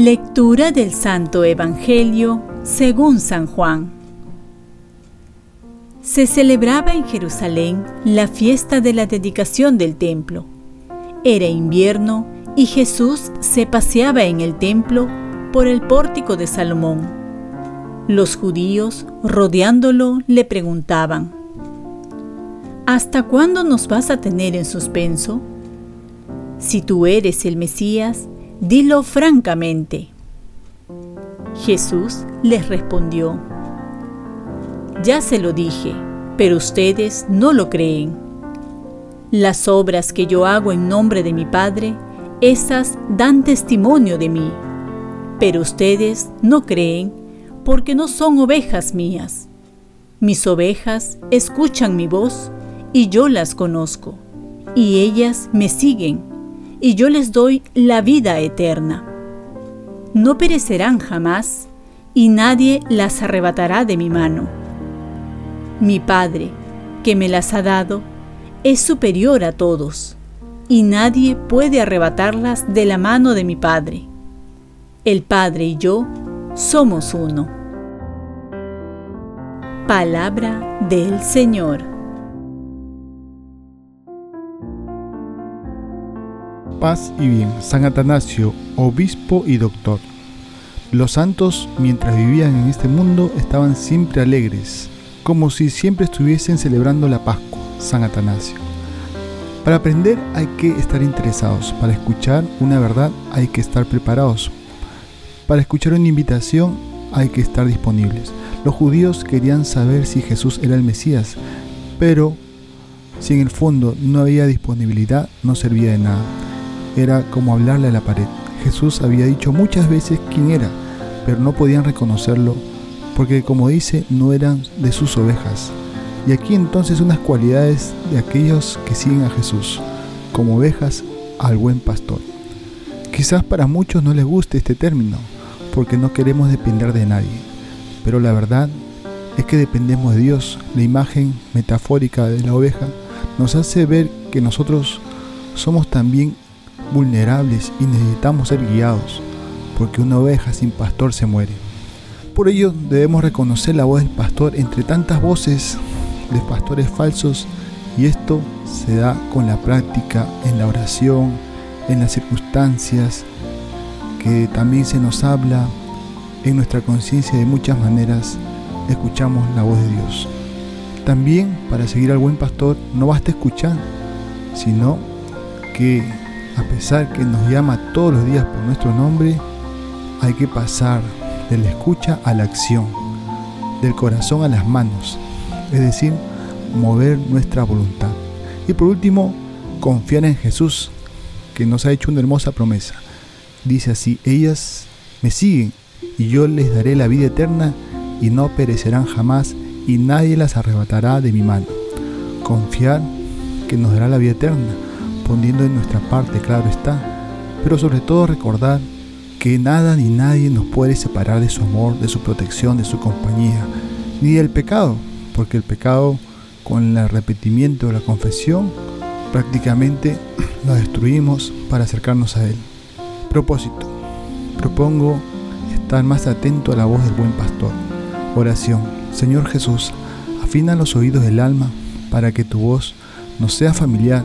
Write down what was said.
Lectura del Santo Evangelio según San Juan. Se celebraba en Jerusalén la fiesta de la dedicación del templo. Era invierno y Jesús se paseaba en el templo por el pórtico de Salomón. Los judíos, rodeándolo, le preguntaban, ¿Hasta cuándo nos vas a tener en suspenso? Si tú eres el Mesías, dilo francamente. Jesús les respondió, Ya se lo dije, pero ustedes no lo creen. Las obras que yo hago en nombre de mi Padre, esas dan testimonio de mí, pero ustedes no creen porque no son ovejas mías. Mis ovejas escuchan mi voz y yo las conozco, y ellas me siguen, y yo les doy la vida eterna. No perecerán jamás, y nadie las arrebatará de mi mano. Mi Padre, que me las ha dado, es superior a todos, y nadie puede arrebatarlas de la mano de mi Padre. El Padre y yo somos uno. Palabra del Señor. Paz y bien, San Atanasio, obispo y doctor. Los santos, mientras vivían en este mundo, estaban siempre alegres, como si siempre estuviesen celebrando la Pascua, San Atanasio. Para aprender hay que estar interesados, para escuchar una verdad hay que estar preparados, para escuchar una invitación hay que estar disponibles. Los judíos querían saber si Jesús era el Mesías, pero si en el fondo no había disponibilidad, no servía de nada era como hablarle a la pared. Jesús había dicho muchas veces quién era, pero no podían reconocerlo porque como dice, no eran de sus ovejas. Y aquí entonces unas cualidades de aquellos que siguen a Jesús, como ovejas al buen pastor. Quizás para muchos no les guste este término, porque no queremos depender de nadie, pero la verdad es que dependemos de Dios. La imagen metafórica de la oveja nos hace ver que nosotros somos también vulnerables y necesitamos ser guiados, porque una oveja sin pastor se muere. Por ello debemos reconocer la voz del pastor entre tantas voces de pastores falsos y esto se da con la práctica, en la oración, en las circunstancias, que también se nos habla en nuestra conciencia de muchas maneras, escuchamos la voz de Dios. También para seguir al buen pastor no basta escuchar, sino que a pesar que nos llama todos los días por nuestro nombre, hay que pasar de la escucha a la acción, del corazón a las manos, es decir, mover nuestra voluntad. Y por último, confiar en Jesús, que nos ha hecho una hermosa promesa. Dice así, ellas me siguen y yo les daré la vida eterna y no perecerán jamás y nadie las arrebatará de mi mano. Confiar que nos dará la vida eterna respondiendo en nuestra parte, claro está, pero sobre todo recordar que nada ni nadie nos puede separar de su amor, de su protección, de su compañía, ni del pecado, porque el pecado con el repetimiento de la confesión prácticamente lo destruimos para acercarnos a Él. Propósito. Propongo estar más atento a la voz del buen pastor. Oración. Señor Jesús, afina los oídos del alma para que tu voz nos sea familiar